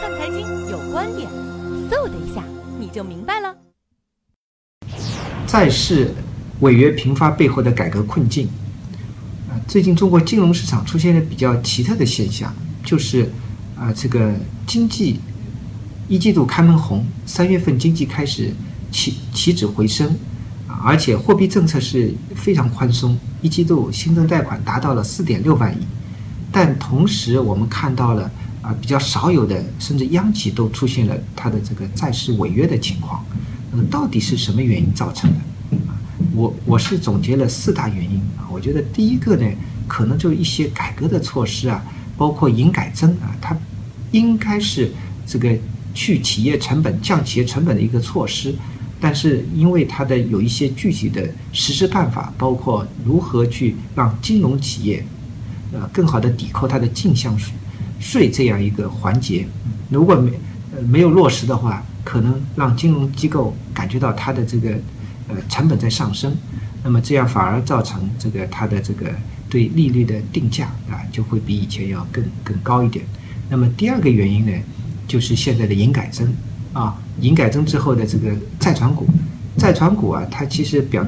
看财经有观点，嗖的一下你就明白了。债市违约频发背后的改革困境啊，最近中国金融市场出现了比较奇特的现象，就是啊，这个经济一季度开门红，三月份经济开始起起止回升，而且货币政策是非常宽松，一季度新增贷款达到了四点六万亿，但同时我们看到了啊，比较少有的，甚至央企都出现了它的这个债市违约的情况。那么到底是什么原因造成的？啊，我我是总结了四大原因啊。我觉得第一个呢，可能就一些改革的措施啊，包括营改增啊，它应该是这个去企业成本、降企业成本的一个措施，但是因为它的有一些具体的实施办法，包括如何去让金融企业呃更好的抵扣它的进项税税这样一个环节，如果没呃没有落实的话。可能让金融机构感觉到它的这个呃成本在上升，那么这样反而造成这个它的这个对利率的定价啊就会比以前要更更高一点。那么第二个原因呢，就是现在的营改增啊，营改增之后的这个债转股，债转股啊，它其实表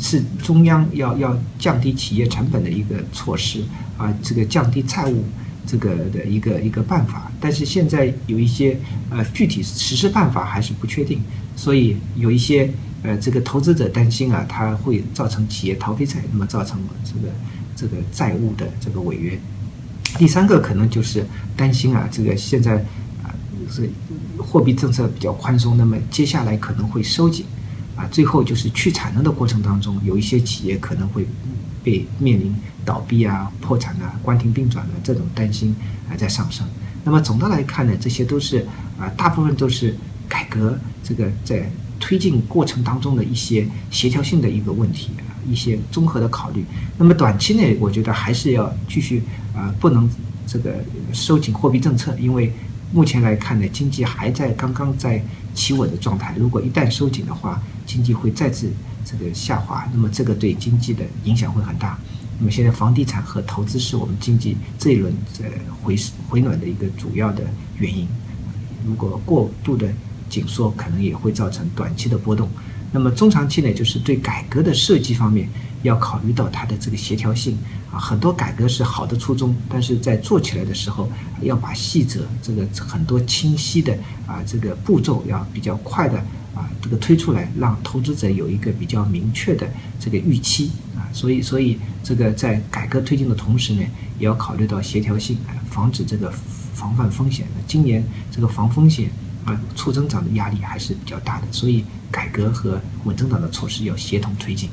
是中央要要降低企业成本的一个措施啊，这个降低债务。这个的一个一个办法，但是现在有一些呃具体实施办法还是不确定，所以有一些呃这个投资者担心啊，它会造成企业逃废债，那么造成这个这个债务的这个违约。第三个可能就是担心啊，这个现在啊是货币政策比较宽松，那么接下来可能会收紧啊，最后就是去产能的过程当中，有一些企业可能会。被面临倒闭啊、破产啊、关停并转的这种担心还在上升。那么总的来看呢，这些都是啊，大部分都是改革这个在推进过程当中的一些协调性的一个问题啊，一些综合的考虑。那么短期内，我觉得还是要继续啊，不能这个收紧货币政策，因为目前来看呢，经济还在刚刚在企稳的状态。如果一旦收紧的话，经济会再次。这个下滑，那么这个对经济的影响会很大。那么现在房地产和投资是我们经济这一轮呃回回暖的一个主要的原因。如果过度的紧缩，可能也会造成短期的波动。那么中长期呢，就是对改革的设计方面要考虑到它的这个协调性啊。很多改革是好的初衷，但是在做起来的时候，要把细则这个很多清晰的啊这个步骤要比较快的。啊，这个推出来，让投资者有一个比较明确的这个预期啊，所以，所以这个在改革推进的同时呢，也要考虑到协调性啊，防止这个防范风险。今年这个防风险啊，促增长的压力还是比较大的，所以改革和稳增长的措施要协同推进。